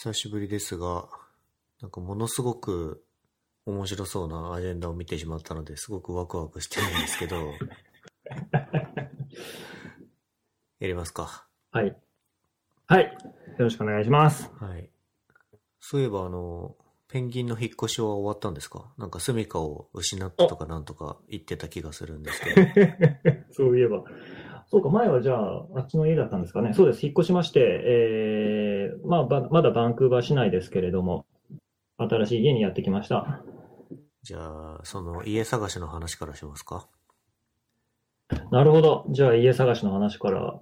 久しぶりですが、なんかものすごく面白そうなアジェンダを見てしまったのですごくワクワクしてるんですけど、やりますか。はい。はい。よろしくお願いします。はい。そういえばあの、ペンギンの引っ越しは終わったんですか？なんか住処を失ったとかなんとか言ってた気がするんですけど。そういえば。そうか、前はじゃあ、あっちの家だったんですかね。そうです。引っ越しまして、えー、まあ、ばまだバンクーバー市内ですけれども、新しい家にやってきました。じゃあ、その家探しの話からしますか？なるほど。じゃあ、家探しの話から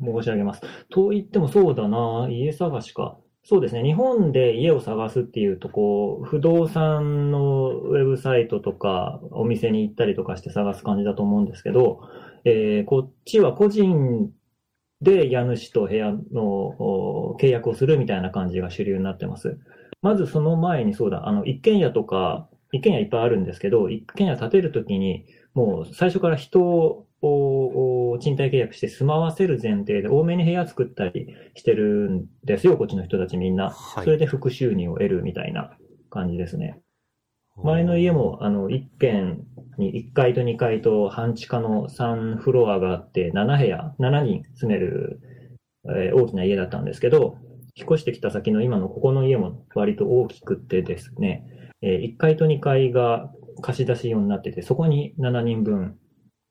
申し上げます。と言ってもそうだな、家探しか。そうですね。日本で家を探すっていうと、こう、不動産のウェブサイトとか、お店に行ったりとかして探す感じだと思うんですけど、えーこっちは個人で家主と部屋のお契約をするみたいな感じが主流になってます。まずその前にそうだ、あの、一軒家とか、一軒家いっぱいあるんですけど、一軒家建てるときに、もう最初から人を賃貸契約して住まわせる前提で多めに部屋作ったりしてるんですよ、こっちの人たちみんな。はい。それで副収入を得るみたいな感じですね。前の家も、あの、1軒に1階と2階と半地下の3フロアがあって、7部屋、7人住める、えー大きな家だったんですけど、引っ越してきた先の今のここの家も割と大きくてですね、え1階と2階が貸し出し用になってて、そこに7人分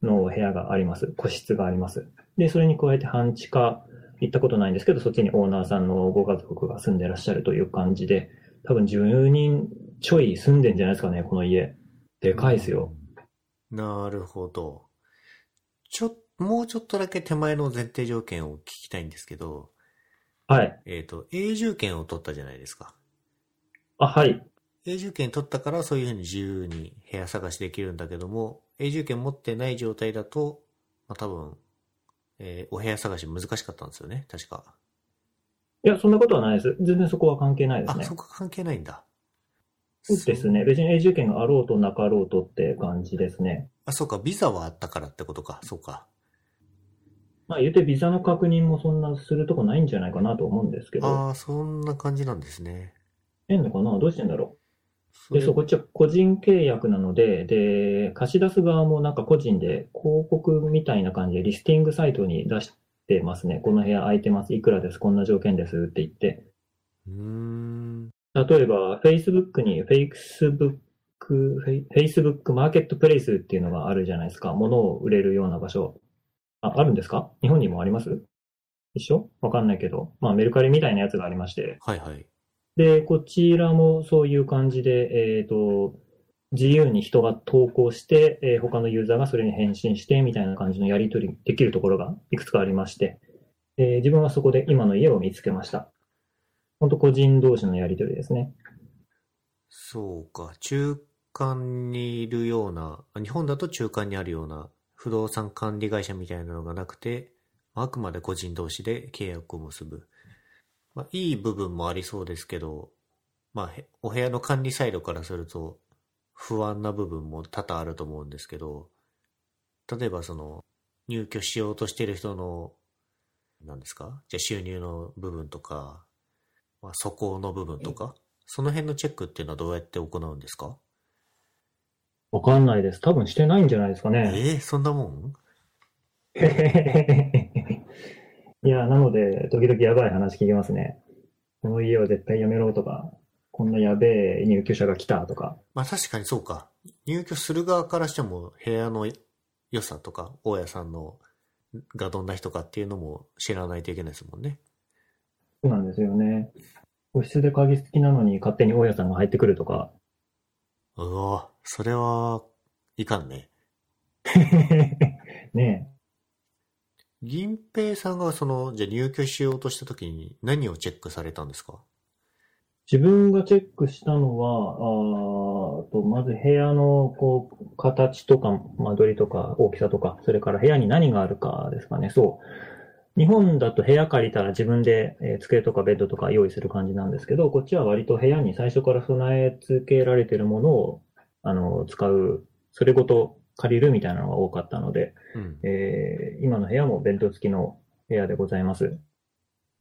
の部屋があります。個室があります。で、それに加えて半地下、行ったことないんですけど、そっちにオーナーさんのご家族が住んでらっしゃるという感じで、多分10人ちょい住んでんじゃないですかね、この家。でかいですよ。なるほど。ちょ、もうちょっとだけ手前の前提条件を聞きたいんですけど、はい。えっ、と、永住権を取ったじゃないですか。あ、はい。永住権取ったからそういうふうに自由に部屋探しできるんだけども、永住権持ってない状態だと、まあ、多分、えーお部屋探し難しかったんですよね、確か。いや、そんなことはないです。全然そこは関係ないですあ、ね。そこ関係ないんだ。そうですね。別に永住権があろうとなかろうとって感じですね。あ、そうか、ビザはあったからってことか、そうか。まあ言うてビザの確認もそんなするとこないんじゃないかなと思うんですけど。ああ、そんな感じなんですね。えんのかな？どうしてんだろそで、そう、こっちは個人契約なので、で、貸し出す側もなんか個人で広告みたいな感じでリスティングサイトに出してますね。この部屋空いてます。いくらです？こんな条件ですって言って。うーん。例えば、Facebook に Facebook、フェイ Facebook マーケットプレイスっていうのがあるじゃないですか。物を売れるような場所。あ、あるんですか？日本にもあります？一緒？わかんないけど。まあメルカリみたいなやつがありまして。はいはい。で、こちらもそういう感じで、えっ、と、自由に人が投稿して、えー他のユーザーがそれに返信してみたいな感じのやり取りできるところがいくつかありまして、えー自分はそこで今の家を見つけました。本当個人同士のやり取りですね。そうか、中間にいるような、日本だと中間にあるような不動産管理会社みたいなのがなくて、あくまで個人同士で契約を結ぶ。まあ、いい部分もありそうですけど、まあ、お部屋の管理サイドからすると不安な部分も多々あると思うんですけど、例えばその入居しようとしてる人の、何ですか？じゃあ収入の部分とか、まあ、素行の部分とか、その辺のチェックっていうのはどうやって行うんですか？わかんないです。多分してないんじゃないですかえね。ー、そんなもん？いや、なので、時々やばい話聞きますね。この家は絶対やめろとか、こんなやべえ入居者が来たとか。まあ確かにそうか。入居する側からしても部屋の良さとか、大家さんのがどんな人かっていうのも知らないといけないですもんね。そうなんですよね。個室で鍵付きなのに勝手に大家さんが入ってくるとか。うわ、それは、いかんね。ね銀平さんがその、じゃあ入居しようとした時に何をチェックされたんですか？自分がチェックしたのは、あーとまず部屋のこう形とか間取りとか大きさとか、それから部屋に何があるかですかね。そう。日本だと部屋借りたら自分で、えー机とかベッドとか用意する感じなんですけど、こっちは割と部屋に最初から備え付けられているものをあの使う、それごと借りるみたいなのが多かったので、うん。えー今の部屋もベッド付きの部屋でございます。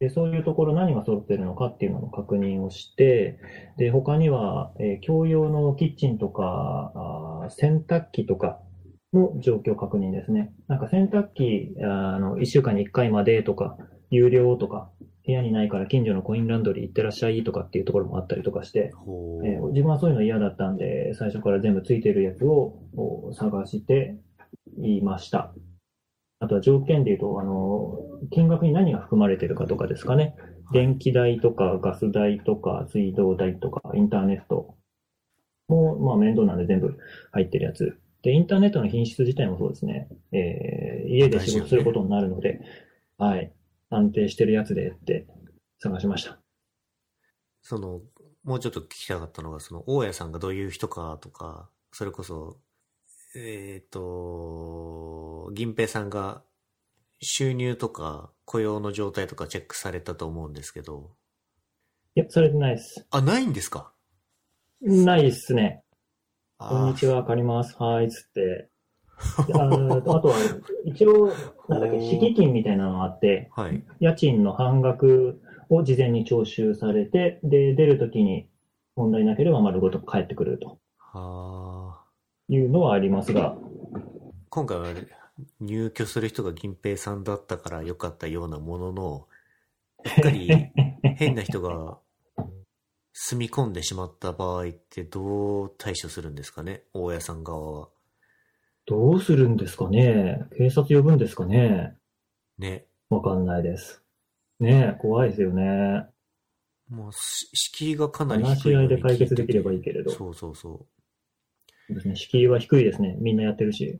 で、そういうところ何が揃ってるのかっていうのの確認をして、で、他には、えー共用のキッチンとか、洗濯機とかの状況確認ですね。なんか洗濯機、あの、1週間に1回までとか、有料とか、部屋にないから近所のコインランドリー行ってらっしゃいとかっていうところもあったりとかして。えー自分はそういうの嫌だったんで、最初から全部ついてるやつをお探していました。あとは条件で言うと、あの、金額に何が含まれてるかとかですかね。電気代とかガス代とか水道代とかインターネットも、まあ面倒なんで全部入ってるやつ。で、インターネットの品質自体もそうですね。えー家で仕事することになるので、はい。安定してるやつでって探しました。その、もうちょっと聞きたかったのが、その、大家さんがどういう人かとか、それこそ、えっ、と、銀平さんが収入とか雇用の状態とかチェックされたと思うんですけど、いや、それでないです。あ、ないんですか？ないっすね。あこんにちは、わかります。はーい、つって。であの あとは、一応、なんだっけ、敷金みたいなのがあって、はい。家賃の半額を事前に徴収されて、で、出るときに問題なければ丸ごと帰ってくるとはあ。いうのはありますが、今回は入居する人が銀平さんだったから良かったようなものの、うっかり 変な人が住み込んでしまった場合ってどう対処するんですかね？大家さん側は。どうするんですかね？警察呼ぶんですかね？ね。わかんないです。ねえ、怖いですよね。もうし、敷居がかなり話し低いのに合いで解決できればいい聞けれど。てそうそうそそうですね。敷居は低いですね。みんなやってるし。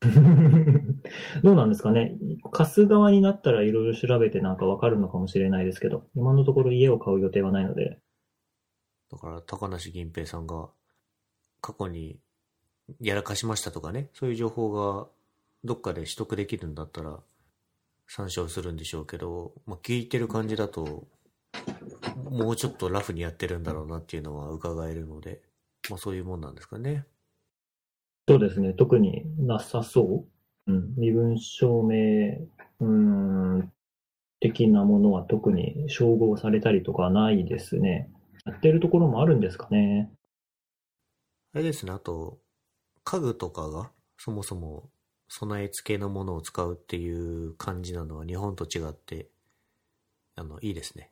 どうなんですかね？貸す側になったらいろいろ調べてなんかわかるのかもしれないですけど、今のところ家を買う予定はないので、う。だから、高梨銀平さんが過去にやらかしましたとかね、そういう情報がどっかで取得できるんだったら参照するんでしょうけど、まあ、聞いてる感じだと、もうちょっとラフにやってるんだろうなっていうのは伺えるので、まあそういうもんなんですかね。そうですね。特になさそう。うん。身分証明、うん、的なものは特に照合されたりとかないですね。やってるところもあるんですかね。あれですね、あと、家具とかがそもそも備え付けのものを使うっていう感じなのは日本と違って、あの、いいですね。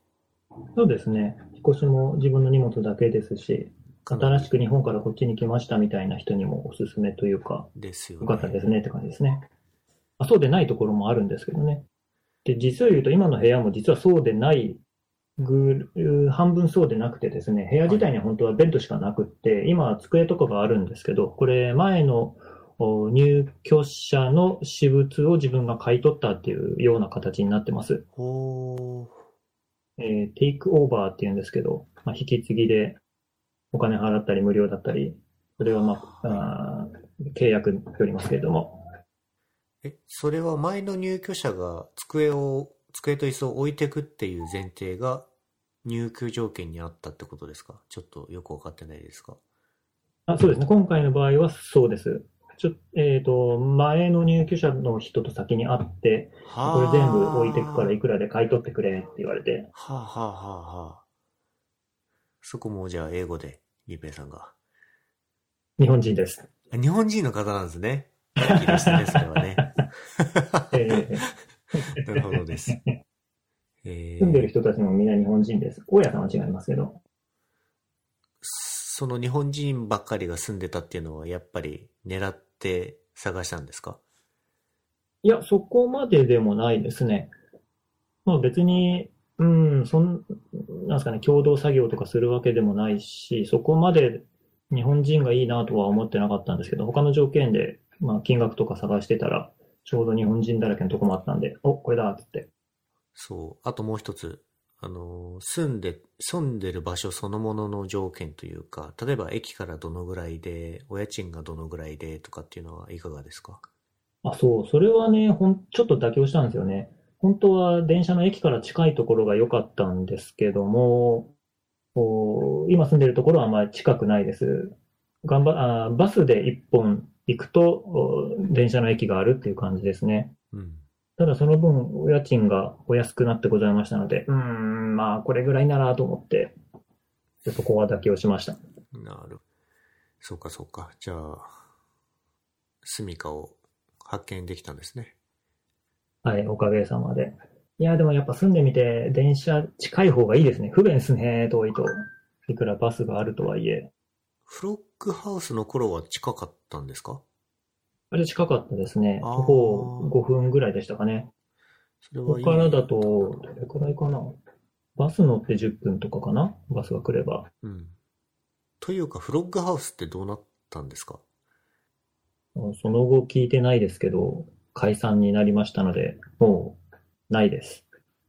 そうですね。引っ越しも自分の荷物だけですし、新しく日本からこっちに来ましたみたいな人にもおすすめというか、ですよよかったですねって感じですね。あそうでないところもあるんですけどね。で、実を言うと今の部屋も実はそうでない、ぐ半分そうでなくてですね、部屋自体には本当はベッドしかなくって、今は机とかがあるんですけど、これ前のお入居者の私物を自分が買い取ったっていうような形になってます。ほえーテイクオーバーっていうんですけど、まあ、引き継ぎでお金払ったり無料だったり、それはまあ、あー契約によりますけれども、ーえ、それは前の入居者が机を、机と椅子を置いてくっていう前提が入居条件にあったってことですか？ちょっとよくわかってないですか？あそうですね、今回の場合はそうです。ちょえっ、と、前の入居者の人と先に会って、これ全部置いてくからいくらで買い取ってくれって言われて、はあ、はあはあはあ、そこもじゃあ英語で、リペイさんが。日本人です。あ日本人の方なんですね。でしたね、それはね。えーなるほどです。え住んでるー、人たちもみんな日本人です。大家さんは違いますけど、その日本人ばっかりが住んでたっていうのは、やっぱり狙って探したんですか？いや、そこまででもないですね。まあ別に、うん、そん、なんですかね、共同作業とかするわけでもないし、そこまで日本人がいいなとは思ってなかったんですけど、他の条件で、まあ金額とか探してたら、ちょうど日本人だらけのとこもあったんで、お、これだっつって。そう。あともう一つ。あの、住んで、住んでる場所そのものの条件というか、例えば駅からどのぐらいで、お家賃がどのぐらいでとかっていうのはいかがですか？あ、そう、それはね、ほん、ちょっと妥協したんですよね。本当は電車の駅から近いところが良かったんですけども、今住んでるところはあまり近くないです。頑張、あ、バスで一本行くと、お電車の駅があるっていう感じですね。うん。ただその分、お家賃がお安くなってございましたので、うーん、まあ、これぐらいならと思って、そこは妥協しました。なる。そうかそうか。じゃあ、住みかを発見できたんですね。はい、おかげさまで。いや、でもやっぱ住んでみて、電車近い方がいいですね。不便ですね、遠いと。いくらバスがあるとはいえ。フロッグハウスの頃は近かったんですか？あれ近かったですね。あー徒歩5分ぐらいでしたかね。こそれはいいこからだと、どれくらいかな。バス乗って10分とかかな？バスが来れば。うん。というか、フロッグハウスってどうなったんですか？その後聞いてないですけど、解散になりましたので、もう、ないです。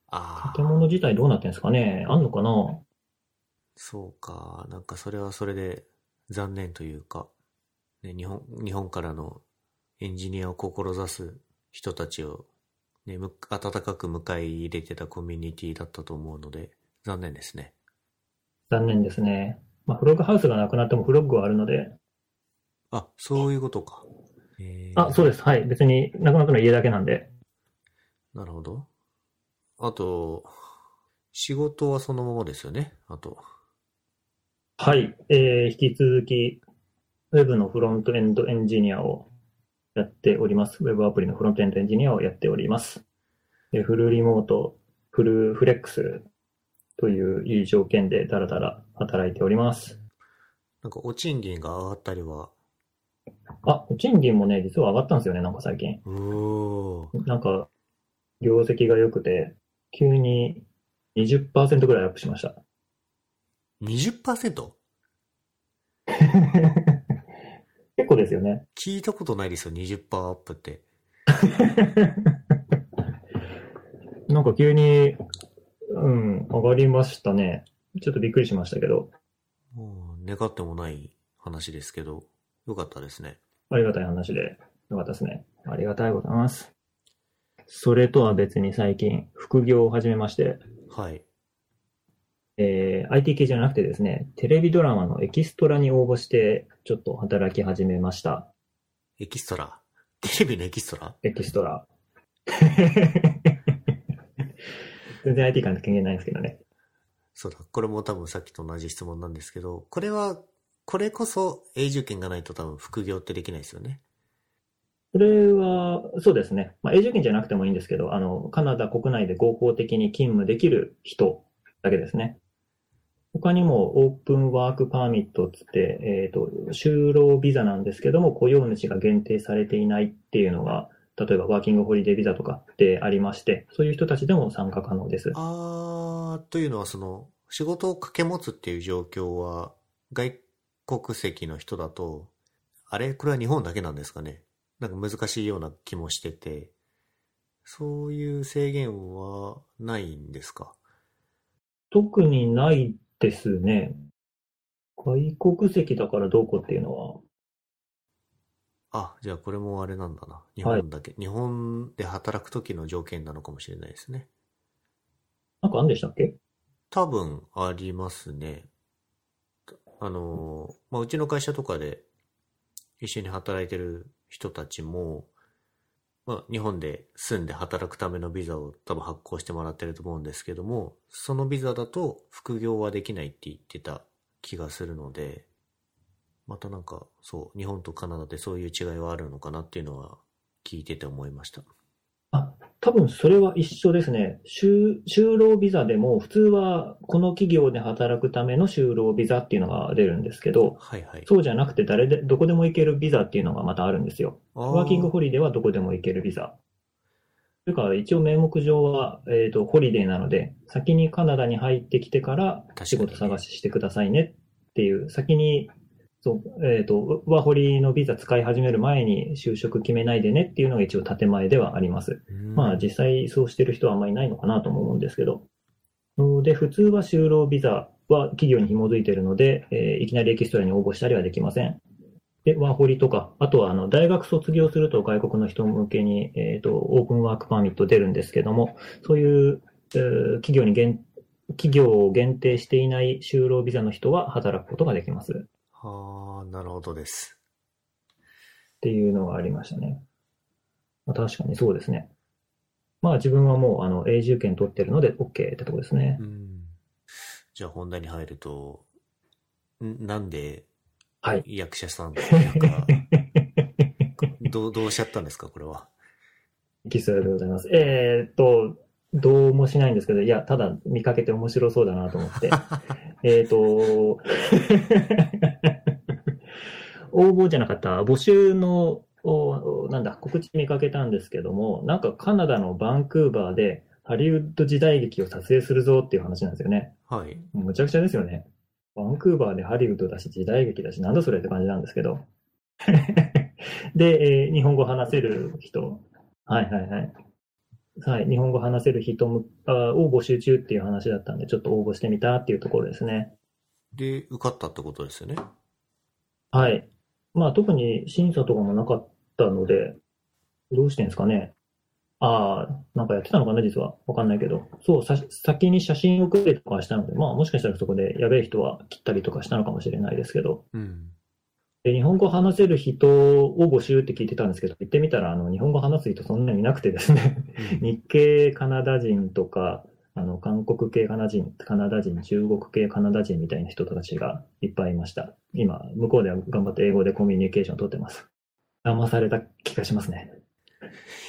ああ建、物自体どうなってんですかね？あんのかな？そうか。なんかそれはそれで残念というか、ね、日本、日本からのエンジニアを志す人たちを、ね、む温かく迎え入れてたコミュニティだったと思うので、残念ですね。残念ですね。まあ、フロッグハウスがなくなってもフロッグはあるので、あ、そういうことか。えーあ、そうです。はい。別になくなったのは家だけなんで。なるほど。あと、仕事はそのままですよね。あと。はい。えー、引き続き、ウェブのフロントエンドエンジニアをやっております。ウェブアプリのフロントエンドエンジニアをやっております。でフルリモート、フルフレックスといういい条件でだらだら働いております。なんかお賃金が上がったりは、あ、賃金もね、実は上がったんですよね、なんか最近。なんか、業績が良くて、急に20%ぐらいアップしました。20%? 結構ですよね。聞いたことないですよ、20%アップって。なんか急に、うん、上がりましたね。ちょっとびっくりしましたけど、もう願ってもない話ですけど、よかったですね。ありがたい話でよかったですね。ありがたいございます。それとは別に最近、副業を始めまして、はい。えー IT 系じゃなくてですね、テレビドラマのエキストラに応募して、ちょっと働き始めました。エキストラ？テレビのエキストラ？エキストラ。全然 IT 関係ないんですけどね。そうだ。これも多分さっきと同じ質問なんですけど、これは、これこそ永住権がないと多分副業ってできないですよね。それは、そうですね。まあ、永住権じゃなくてもいいんですけど、あの、カナダ国内で合法的に勤務できる人だけですね。他にも open work permit っつって、えっ、と、就労ビザなんですけども、雇用主が限定されていないっていうのが、例えばワーキングホリデービザとかでありまして、そういう人たちでも参加可能です。あー、というのはその、仕事を掛け持つっていう状況は、外国籍の人だと、あれ？これは日本だけなんですかね？なんか難しいような気もしてて、そういう制限はないんですか？特にないですね。外国籍だからどうこうっていうのは、あ、じゃあこれもあれなんだな。日はい本だけ。日本で働く時の条件なのかもしれないですね。なんかあんでしたっけ？多分ありますね。あの、まあ、うちの会社とかで一緒に働いてる人たちも、まあ、日本で住んで働くためのビザを多分発行してもらってると思うんですけども、そのビザだと副業はできないって言ってた気がするので、またなんか、そう、日本とカナダでそういう違いはあるのかなっていうのは聞いてて思いました。あ、多分それは一緒ですね。就、就労ビザでも普通はこの企業で働くための就労ビザっていうのが出るんですけど、はいはい。そうじゃなくて誰で、どこでも行けるビザっていうのがまたあるんですよ。あワーキングホリデーはどこでも行けるビザ。というか、一応名目上は、えっと、ホリデーなので、先にカナダに入ってきてから仕事探ししてくださいねっていう、先に、そう、えっと、ワーホリのビザ使い始める前に就職決めないでねっていうのが一応建前ではあります。うんまあ実際そうしてる人はあんまりいないのかなとも思うんですけど。ので、普通は就労ビザは企業に紐づいているので、えーいきなりエキストラに応募したりはできません。で、ワーホリとか、あとはあの大学卒業すると外国の人向けに、えっとオープンワークパーミット出るんですけども、そういう、えー企業に限企業を限定していない就労ビザの人は働くことができます。はあ、なるほどです。っていうのがありましたね。まあ、確かにそうですね。まあ自分はもうあの永住権取ってるので OK ってとこですねう。ん。じゃあ本題に入ると、んなんではい。役者さんっていうか、どう、どうしちゃったんですか、これは？キスでございます。えーっと、どうもしないんですけど、いや、ただ見かけて面白そうだなと思って。えーっと、応募じゃなかった、募集の、おなんだ、告知見かけたんですけども、なんかカナダのバンクーバーでハリウッド時代劇を撮影するぞっていう話なんですよね。はい。むちゃくちゃですよね。バンクーバーでハリウッドだし、時代劇だし、なんだそれって感じなんですけど。で、えー日本語話せる人。はいはいはい。はい、日本語話せる人を募集中っていう話だったんで、ちょっと応募してみたっていうところですね。で、受かったってことですよね。はい。まあ特に審査とかもなかったので、どうしてんですかね。ああ、なんかやってたのかな、実は。わかんないけど。そう、さ先に写真をくれとかしたので、まあもしかしたらそこでやべえ人は切ったりとかしたのかもしれないですけど。うん。で日本語話せる人を募集って聞いてたんですけど、行ってみたら、あの、日本語話す人そんなにいなくてですね、日系カナダ人とか、あの、韓国系カナダ人、カナダ人、中国系カナダ人みたいな人たちがいっぱいいました。今、向こうでは頑張って英語でコミュニケーションを取ってます。騙された気がしますね。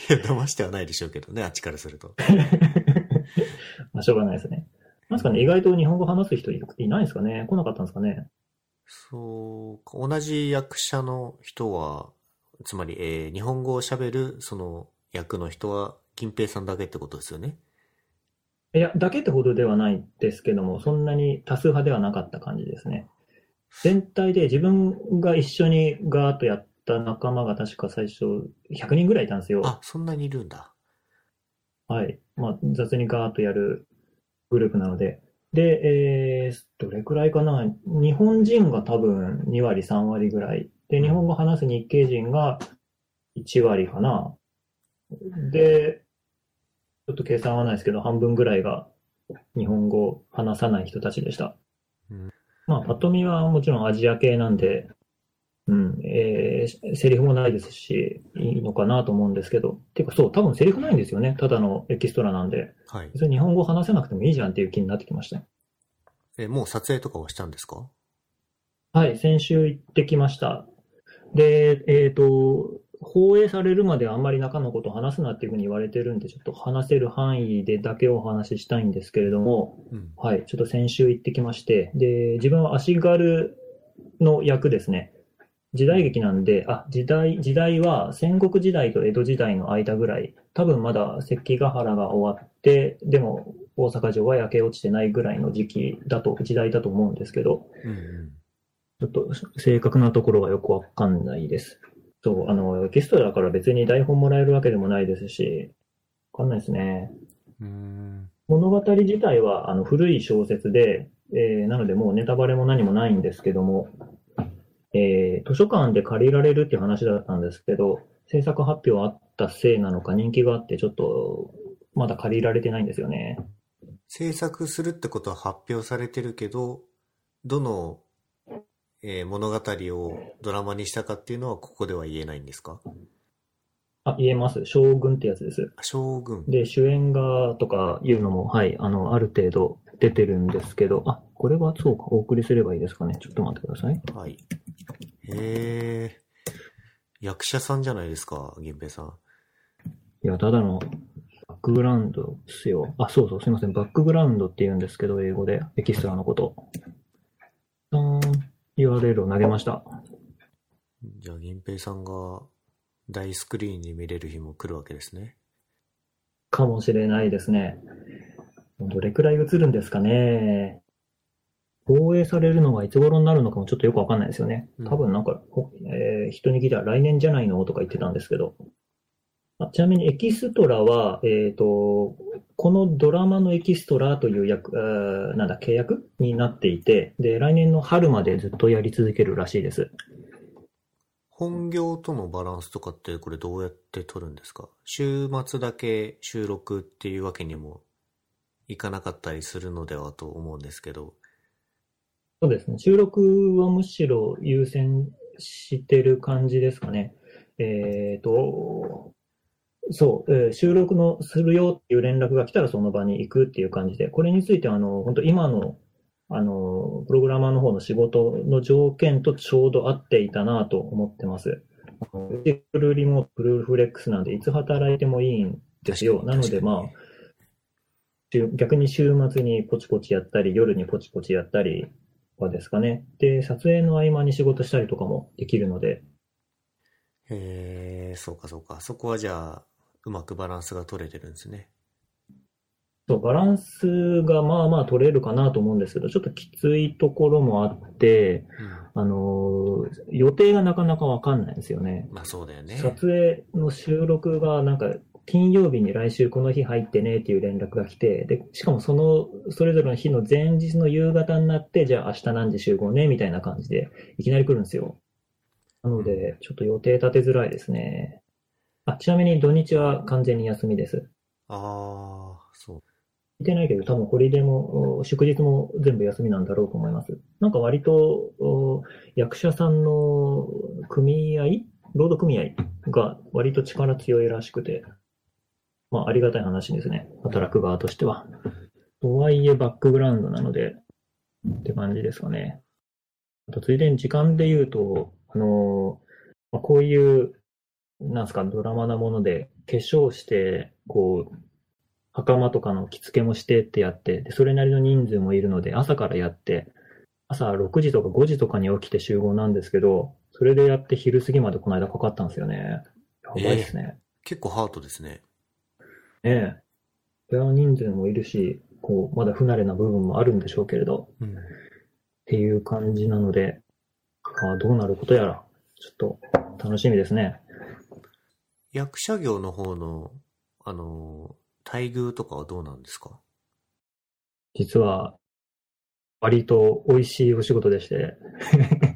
いや、騙してはないでしょうけどね、あっちからすると。まあ、しょうがないですね。なんですかね、意外と日本語話す人いいないんですかね？来なかったんですかね？そうか、同じ役者の人は、つまり、えー日本語を喋る、その役の人は、金平さんだけってことですよね？いや、だけってほどではないですけども、そんなに多数派ではなかった感じですね。全体で自分が一緒にガーッとやった仲間が確か最初100人ぐらいいたんですよ。あ、そんなにいるんだ。はい。まあ、雑にガーッとやるグループなので。で、えー、どれくらいかな日本人が多分2割、3割ぐらい。で、日本語話す日系人が1割かな。で、ちょっと計算はないですけど、半分ぐらいが日本語を話さない人たちでした。うんまあ、パッと見はもちろんアジア系なんで、うん、えー、セリフもないですし、いいのかなと思うんですけど。てか、そう、多分セリフないんですよね。ただのエキストラなんで。はい。別に日本語話せなくてもいいじゃんっていう気になってきました。えーもう撮影とかはしたんですか？はい、先週行ってきました。で、えっ、と、放映されるまではあんまり中のことを話すなっていうふうに言われてるんで、ちょっと話せる範囲でだけお話ししたいんですけれども、うん。はい、ちょっと先週行ってきまして、で、自分は足軽の役ですね。時代劇なんで、あ、時代、時代は戦国時代と江戸時代の間ぐらい、多分まだ関ヶ原が終わって、でも大阪城は焼け落ちてないぐらいの時期だと、時代だと思うんですけど、うんうん。ちょっと正確なところがよくわかんないです。そう、あの、エキストラだから別に台本もらえるわけでもないですし、わかんないですね。うーん。物語自体はあの古い小説で、えーなのでもうネタバレも何もないんですけども、えー図書館で借りられるっていう話だったんですけど、制作発表あったせいなのか人気があってちょっとまだ借りられてないんですよね。制作するってことは発表されてるけど、どの、えー物語をドラマにしたかっていうのはここでは言えないんですか？あ、言えます。将軍ってやつです。将軍。で、主演がとかいうのも、はい、あの、ある程度出てるんですけど、あ、これはそうか、お送りすればいいですかね。ちょっと待ってください。はい。へえ。役者さんじゃないですか、銀平さん。いや、ただのバックグラウンドですよ。あ、そうそう、すいません。バックグラウンドって言うんですけど、英語で、エキストラのこと。URL を投げました。じゃあ、銀平さんが大スクリーンに見れる日も来るわけですね。かもしれないですね。どれくらい映るんですかね。放映されるのがいつ頃になるのかもちょっとよくわかんないですよねうん。多分なんか、ほえー人に聞いたら来年じゃないのとか言ってたんですけど。あちなみにエキストラは、えっ、と、このドラマのエキストラという役、えーなんだ、契約？になっていて、で、来年の春までずっとやり続けるらしいです。本業とのバランスとかってこれどうやって取るんですか？週末だけ収録っていうわけにもいかなかったりするのではと思うんですけど。そうですね。収録はむしろ優先してる感じですかね。えっと、そう、えー収録のするよっていう連絡が来たらその場に行くっていう感じで、これについては、あの、本当今の、あの、プログラマーの方の仕事の条件とちょうど合っていたなと思ってます。フルリモート、フルフレックスなんで、いつ働いてもいいんですよ。なので、まあ、週逆に週末にポチポチやったり、夜にポチポチやったりとかですかね。で、撮影の合間に仕事したりとかもできるので、へえ、そうかそうか。そこはじゃあ、うまくバランスが取れてるんですね。そう、バランスがまあまあ取れるかなと思うんですけど、ちょっときついところもあって、あのー予定がなかなかわかんないんですよねうん。。まあそうだよね。撮影の収録がなんか金曜日に来週この日入ってねっていう連絡が来て、で、しかもその、それぞれの日の前日の夕方になって、じゃあ明日何時集合ねみたいな感じで、いきなり来るんですよ。なので、ちょっと予定立てづらいですね。あ、ちなみに土日は完全に休みです。ああ、そう。聞いてないけど、多分ホリデーも、お祝日も全部休みなんだろうと思います。なんか割と、お役者さんの組合労働組合が割と力強いらしくて、まあありがたい話ですね。働く側としては。とはいえバックグラウンドなので、って感じですかね。あと、ついでに時間で言うと、あのまあこういう、なんすか、ドラマなもので、化粧して、こう、袴とかの着付けもしてってやって、で、それなりの人数もいるので、朝からやって、朝6時とか5時とかに起きて集合なんですけど、それでやって昼過ぎまでこの間かかったんですよね。やばいですね。結構ハートですね。ねえ。部屋の人数もいるし、こう、まだ不慣れな部分もあるんでしょうけれど、うん。っていう感じなので、ああどうなることやら、ちょっと楽しみですね。役者業の方の、あの、待遇とかはどうなんですか？実は、割と美味しいお仕事でして、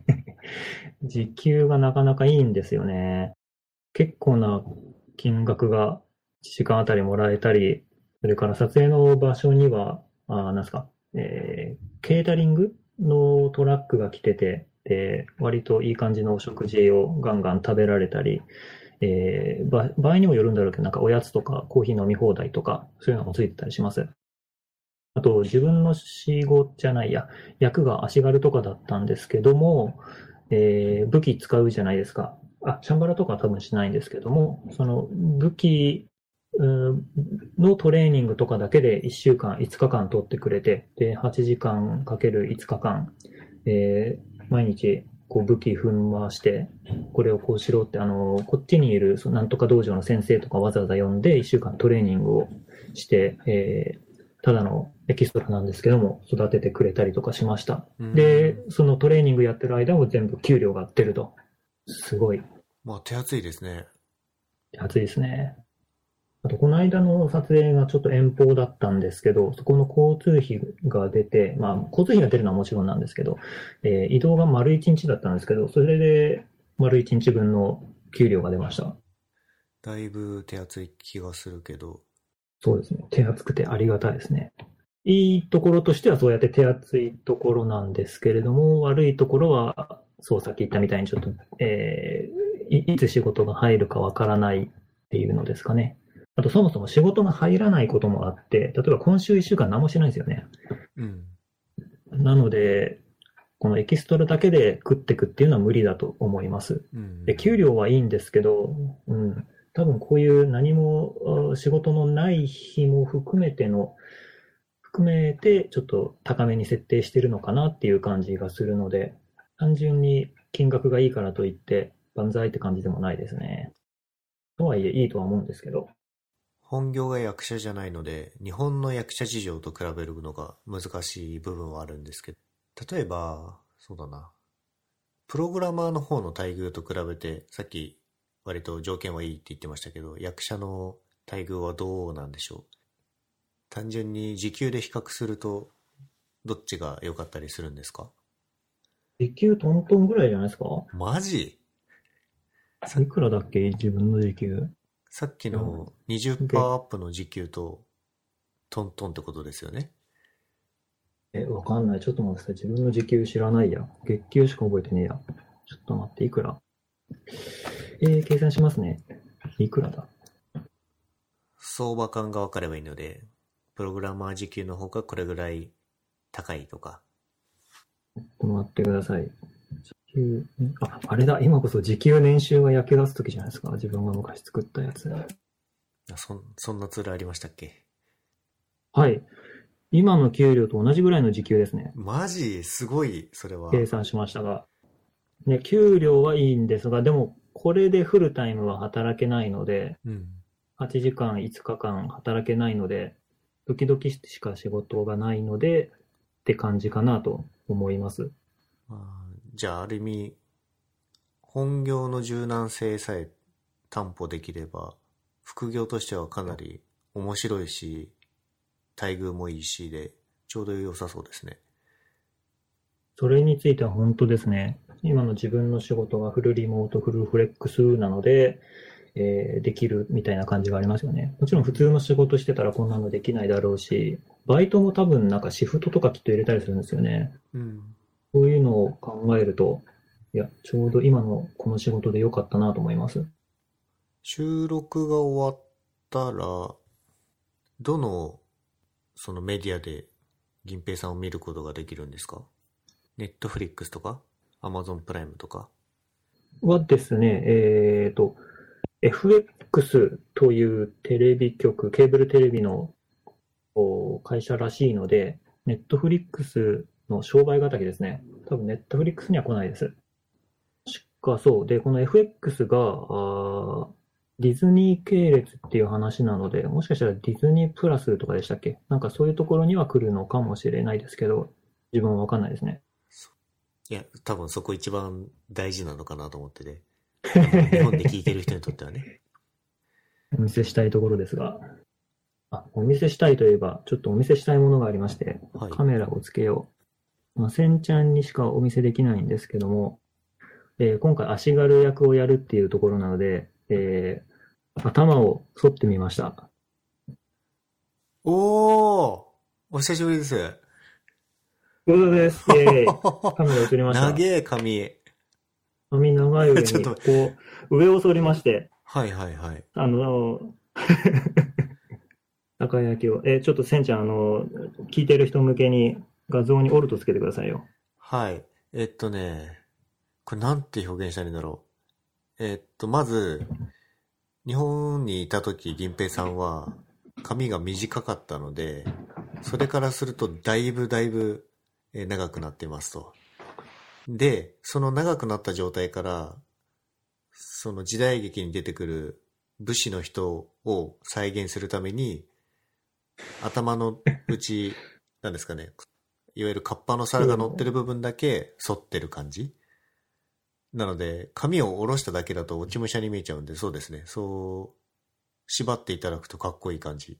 時給がなかなかいいんですよね。結構な金額が1時間あたりもらえたり、それから撮影の場所には、あなんすか、えーケータリングのトラックが来てて、で、割といい感じのお食事をガンガン食べられたり、えー場合にもよるんだろうけど、なんかおやつとかコーヒー飲み放題とか、そういうのもついてたりします。あと、自分の仕事じゃないや、役が足軽とかだったんですけども、えー武器使うじゃないですか。あ、シャンバラとかは多分しないんですけども、その武器のトレーニングとかだけで1週間、5日間取ってくれて、で、8時間かける5日間、えー毎日こう武器踏ん回して、これをこうしろって、あの、こっちにいるなんとか道場の先生とかわざわざ呼んで1週間トレーニングをして、えーただのエキストラなんですけども、育ててくれたりとかしました。うんで、そのトレーニングやってる間も全部給料が出ると。すごいまあ手厚いですね。暑いですね。あと、この間の撮影がちょっと遠方だったんですけど、そこの交通費が出て、まあ、交通費が出るのはもちろんなんですけど、えー移動が丸1日だったんですけど、それで丸1日分の給料が出ました。だいぶ手厚い気がするけど。そうですね。手厚くてありがたいですね。いいところとしてはそうやって手厚いところなんですけれども、悪いところは、そうさっき言ったみたいにちょっと、えーいいつ仕事が入るかわからないっていうのですかね。あとそもそも仕事が入らないこともあって、例えば今週1週間何もしないんですよね。うん。なので、このエキストラだけで食ってくっていうのは無理だと思います。うん。で、給料はいいんですけど、うん、多分こういう何もあ仕事のない日も含めての、含めてちょっと高めに設定してるのかなっていう感じがするので、単純に金額がいいからといって万歳って感じでもないですね。とはいえいいとは思うんですけど。本業が役者じゃないので、日本の役者事情と比べるのが難しい部分はあるんですけど、例えば、そうだな、プログラマーの方の待遇と比べて、さっき割と条件はいいって言ってましたけど、役者の待遇はどうなんでしょう？単純に時給で比較すると、どっちが良かったりするんですか？時給トントンぐらいじゃないですか？マジ？いくらだっけ？自分の時給。さっきの20%アップの時給とトントンってことですよね？え、わかんない。ちょっと待って。自分の時給知らないや。月給しか覚えてねえや。ちょっと待って、いくら？えー、計算しますね。いくらだ？相場感が分かればいいので、プログラマー時給の方がこれぐらい高いとか。ちょっと待ってください。時給、あ、あれだ、今こそ時給年収が焼け出すときじゃないですか。自分が昔作ったやつ。あそんそんなツールありましたっけ？はい。今の給料と同じぐらいの時給ですね。マジ？すごい、それは。計算しましたが。ね、給料はいいんですが、でも、これでフルタイムは働けないので、うん。8時間、5日間働けないので、時々しか仕事がないので、って感じかなと思います。まあ、じゃあ、ある意味、本業の柔軟性さえ担保できれば、副業としてはかなり面白いし、待遇もいいしで、ちょうど良さそうですね。それについては本当ですね。今の自分の仕事がフルリモート、フルフレックスなので、えーできるみたいな感じがありますよね。もちろん普通の仕事してたらこんなのできないだろうし、バイトも多分なんかシフトとかきっと入れたりするんですよね。うん。そういうのを考えると、いや、ちょうど今のこの仕事で良かったなと思います。収録が終わったら、どの、そのメディアで銀平さんを見ることができるんですか？ネットフリックスとか？アマゾンプライムとか？はですね、えっと、FX というテレビ局、ケーブルテレビのお会社らしいので、ネットフリックスの商売敵ですね。多分ネットフリックスには来ないです。しかそう。で、この FX が、あーディズニー系列っていう話なので、もしかしたらディズニープラスとかでしたっけ？なんかそういうところには来るのかもしれないですけど、自分はわかんないですね。いや、多分そこ一番大事なのかなと思ってて。日本で聞いてる人にとってはね。お見せしたいところですが、あ、お見せしたいといえば、ちょっとお見せしたいものがありまして、はい。カメラをつけよう。まあ、せんちゃんにしかお見せできないんですけども、えー今回足軽役をやるっていうところなので、えー頭を反ってみました。おーお久しぶりです。ご苦労です。イェーイカメラ映りました。長え髪。髪長い上に、ことう、上を反りまして、はいはいはい。あの、赤焼きを、えーちょっとせんちゃん、あの、聞いてる人向けに画像にオルトつけてくださいよ。はい。えっとね、これなんて表現したらいいんだろう。えっと、まず、日本にいた時、銀平さんは髪が短かったので、それからするとだいぶだいぶ長くなってますと。で、その長くなった状態から、その時代劇に出てくる武士の人を再現するために、頭の内、なんですかね、いわゆるカッパの皿が乗ってる部分だけ反ってる感じ？なので、髪を下ろしただけだと落ち武者に見えちゃうんで、そうですね。そう、縛っていただくとかっこいい感じ。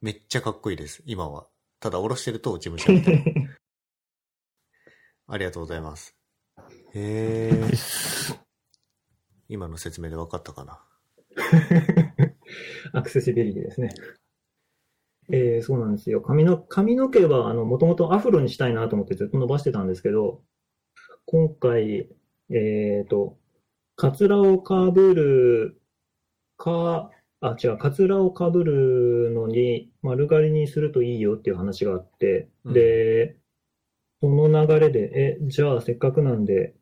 めっちゃかっこいいです、今は。ただ下ろしてると落ち武者みたい。ありがとうございます。へえ。今の説明で分かったかな？アクセシビリティですね。えーそうなんですよ。髪の、髪の毛は、あの、もともとアフロにしたいなと思ってずっと伸ばしてたんですけど、今回、えっと、カツラをかぶるか、あ、違う、カツラをかぶるのに丸刈りにするといいよっていう話があって、うんで、その流れで、え、じゃあせっかくなんで、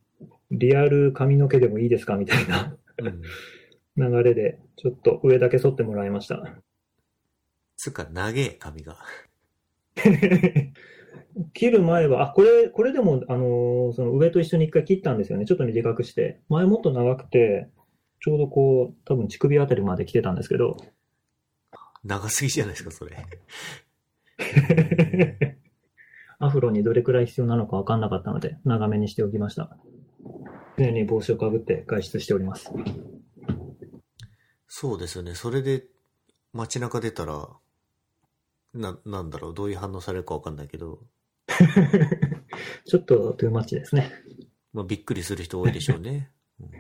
リアル髪の毛でもいいですかみたいなうん。流れで、ちょっと上だけ剃ってもらいました。つうか、長え、髪が。切る前は、あ、これ、これでも、あのーその上と一緒に一回切ったんですよね。ちょっと短くして。前もっと長くて、ちょうどこう、多分乳首あたりまで来てたんですけど、長すぎじゃないですか、それ。アフロにどれくらい必要なのかわかんなかったので、長めにしておきました。常に帽子をかぶって外出しております。そうですよね。それで街中出たら、な、なんだろう、どういう反応されるかわかんないけど、ちょっとトゥーマッチですね。まあ、びっくりする人多いでしょうね。うん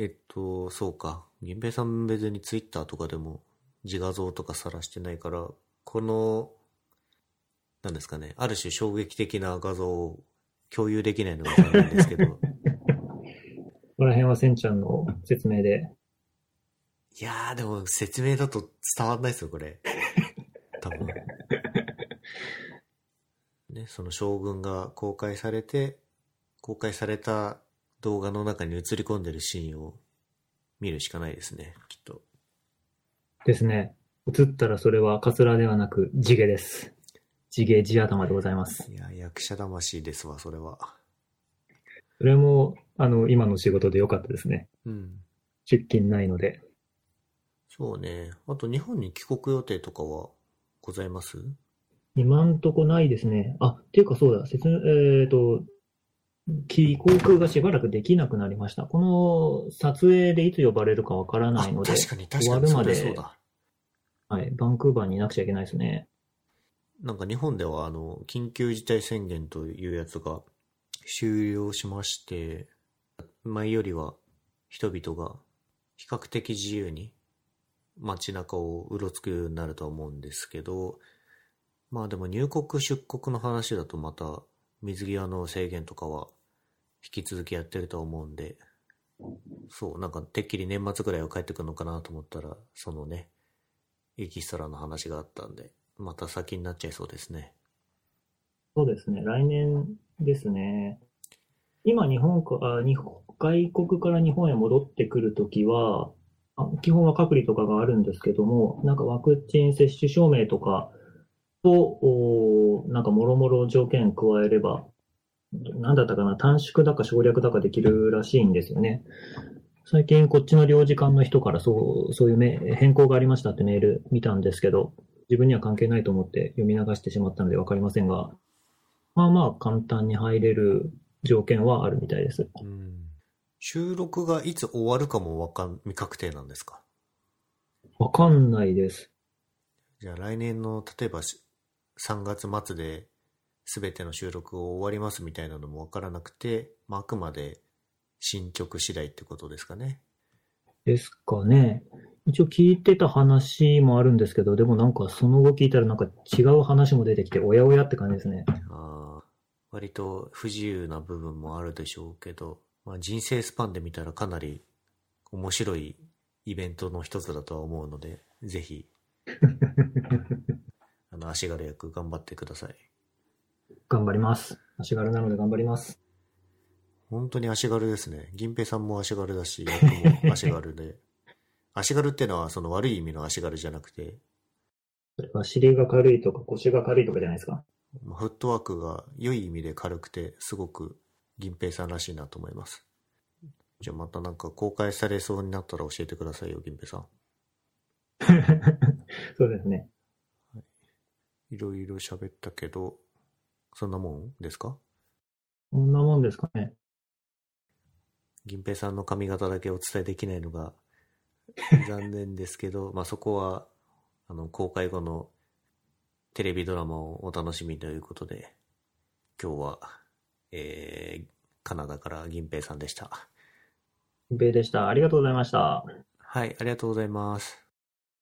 えっと、そうか。銀平さん別にツイッターとかでも自画像とか晒してないから、この、なんですかね、ある種衝撃的な画像を共有できないのが残念ですけど、ここら辺はせんちゃんの説明で。いやー、でも説明だと伝わんないですよ、これ。多分。ね、その将軍が公開されて、公開された動画の中に映り込んでるシーンを見るしかないですね、きっと。ですね。映ったらそれはカツラではなく地毛です。地毛地頭でございます。いや、役者魂ですわ、それは。それも、あの、今の仕事でよかったですね。うん。出勤ないので。そうね。あと日本に帰国予定とかはございます？今んとこないですね。あ、っていうかそうだ、説明、えっと、帰国がしばらくできなくなりました。この撮影でいつ呼ばれるかわからないので、あ確かに確かにそ終わるまで。はい、バンクーバーにいなくちゃいけないですね。なんか日本ではあの、緊急事態宣言というやつが終了しまして、前よりは人々が比較的自由に街中をうろつくようになると思うんですけど、まあでも入国出国の話だとまた水際の制限とかは引き続きやってると思うんで、そう、なんかてっきり年末ぐらいは帰ってくるのかなと思ったら、そのね、エキストラの話があったんで、また先になっちゃいそうですね。そうですね、来年ですね。今、日本か、あ日本外国から日本へ戻ってくるときは、基本は隔離とかがあるんですけども、なんかワクチン接種証明とかと、なんかもろもろ条件加えれば、なんだったかな、短縮だか省略だかできるらしいんですよね。最近こっちの領事館の人からそう、そういう変更がありましたってメール見たんですけど、自分には関係ないと思って読み流してしまったのでわかりませんが、まあまあ簡単に入れる条件はあるみたいです。うん。収録がいつ終わるかもわかん、未確定なんですか？わかんないです。じゃあ来年の、例えばし3月末で全ての収録を終わりますみたいなのもわからなくて、まあ、あくまで進捗次第ってことですかね？ですかね。一応聞いてた話もあるんですけど、でもなんかその後聞いたらなんか違う話も出てきて、おやおやって感じですね。あー割と不自由な部分もあるでしょうけど、まあ、人生スパンで見たらかなり面白いイベントの一つだとは思うので、ぜひ、あの、足軽役頑張ってください。頑張ります。足軽なので頑張ります。本当に足軽ですね。銀平さんも足軽だし、役も足軽で。足軽ってのはその悪い意味の足軽じゃなくて、それは尻が軽いとか腰が軽いとかじゃないですか。まあフットワークが良い意味で軽くて、すごく銀平さんらしいなと思います。じゃあまたなんか公開されそうになったら教えてくださいよ、銀平さん。そうですね。いろいろ喋ったけど、そんなもんですか？こんなもんですかね。銀平さんの髪型だけお伝えできないのが 残念ですけど、まあそこは、あの、公開後のテレビドラマをお楽しみということで、今日は、えー、カナダから銀平さんでした。べでした。ありがとうございました。はい、ありがとうございます。